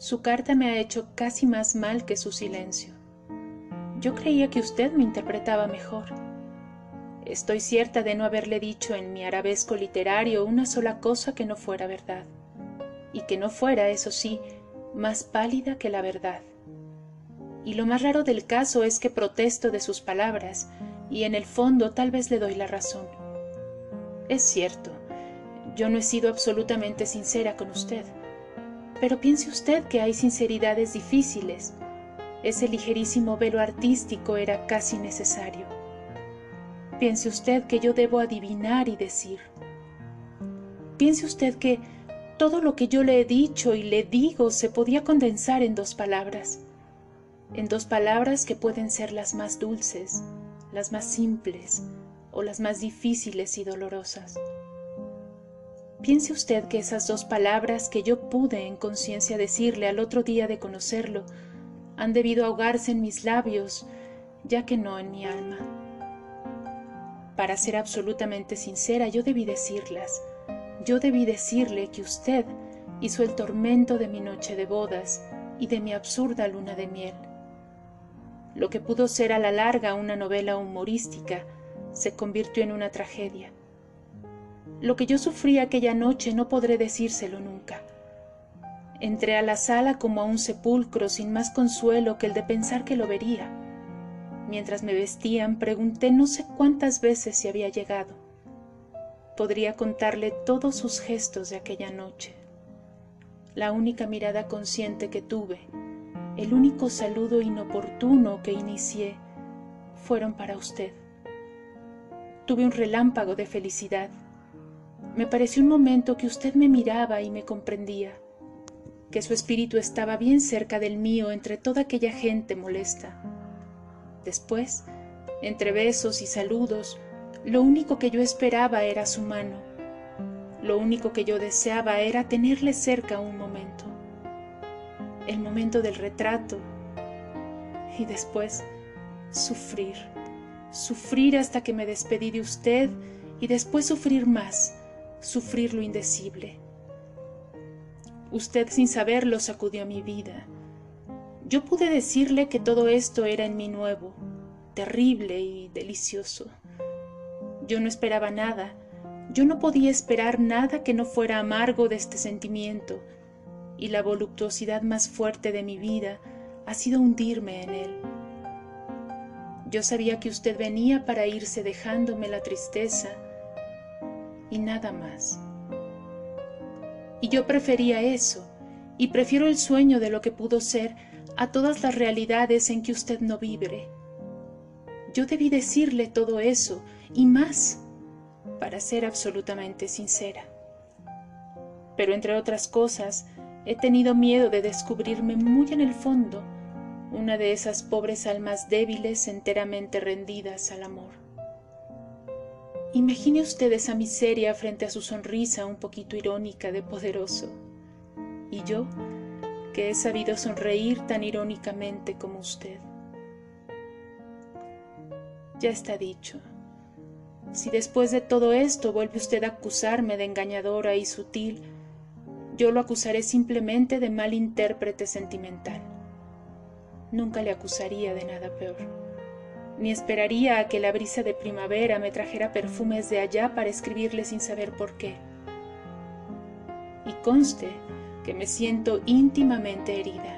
Su carta me ha hecho casi más mal que su silencio. Yo creía que usted me interpretaba mejor. Estoy cierta de no haberle dicho en mi arabesco literario una sola cosa que no fuera verdad, y que no fuera, eso sí, más pálida que la verdad. Y lo más raro del caso es que protesto de sus palabras, y en el fondo tal vez le doy la razón. Es cierto, yo no he sido absolutamente sincera con usted, pero piense usted que hay sinceridades difíciles, ese ligerísimo velo artístico era casi necesario. Piense usted que yo debo adivinar y decir. Piense usted que todo lo que yo le he dicho y le digo se podía condensar en dos palabras, en dos palabras que pueden ser las más dulces, las más simples o las más difíciles y dolorosas. Piense usted que esas dos palabras que yo pude en conciencia decirle al otro día de conocerlo han debido ahogarse en mis labios, ya que no en mi alma. Para ser absolutamente sincera, yo debí decirlas. Yo debí decirle que usted hizo el tormento de mi noche de bodas y de mi absurda luna de miel. Lo que pudo ser a la larga una novela humorística se convirtió en una tragedia. Lo que yo sufrí aquella noche no podré decírselo nunca. Entré a la sala como a un sepulcro sin más consuelo que el de pensar que lo vería. Mientras me vestían, pregunté no sé cuántas veces si había llegado. Podría contarle todos sus gestos de aquella noche. La única mirada consciente que tuve, el único saludo inoportuno que inicié, fueron para usted. Tuve un relámpago de felicidad. Me pareció un momento que usted me miraba y me comprendía que su espíritu estaba bien cerca del mío entre toda aquella gente molesta. Después, entre besos y saludos, lo único que yo esperaba era su mano. Lo único que yo deseaba era tenerle cerca un momento. El momento del retrato. Y después, sufrir. Sufrir hasta que me despedí de usted y después sufrir más, sufrir lo indecible Usted sin saberlo sacudió mi vida. Yo pude decirle que todo esto era en mí nuevo, terrible y delicioso. Yo no esperaba nada, yo no podía esperar nada que no fuera amargo de este sentimiento, y la voluptuosidad más fuerte de mi vida ha sido hundirme en él. Yo sabía que usted venía para irse dejándome la tristeza y nada más. Y yo prefería eso, y prefiero el sueño de lo que pudo ser a todas las realidades en que usted no vibre. Yo debí decirle todo eso y más, para ser absolutamente sincera. Pero entre otras cosas, he tenido miedo de descubrirme muy en el fondo una de esas pobres almas débiles enteramente rendidas al amor. Imagine usted esa miseria frente a su sonrisa un poquito irónica de poderoso. Y yo, que he sabido sonreír tan irónicamente como usted. Ya está dicho. Si después de todo esto vuelve usted a acusarme de engañadora y sutil, yo lo acusaré simplemente de mal intérprete sentimental. Nunca le acusaría de nada peor ni esperaría a que la brisa de primavera me trajera perfumes de allá para escribirle sin saber por qué. Y conste que me siento íntimamente herida.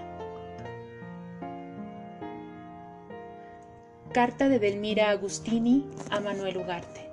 Carta de Delmira Agustini a Manuel Ugarte.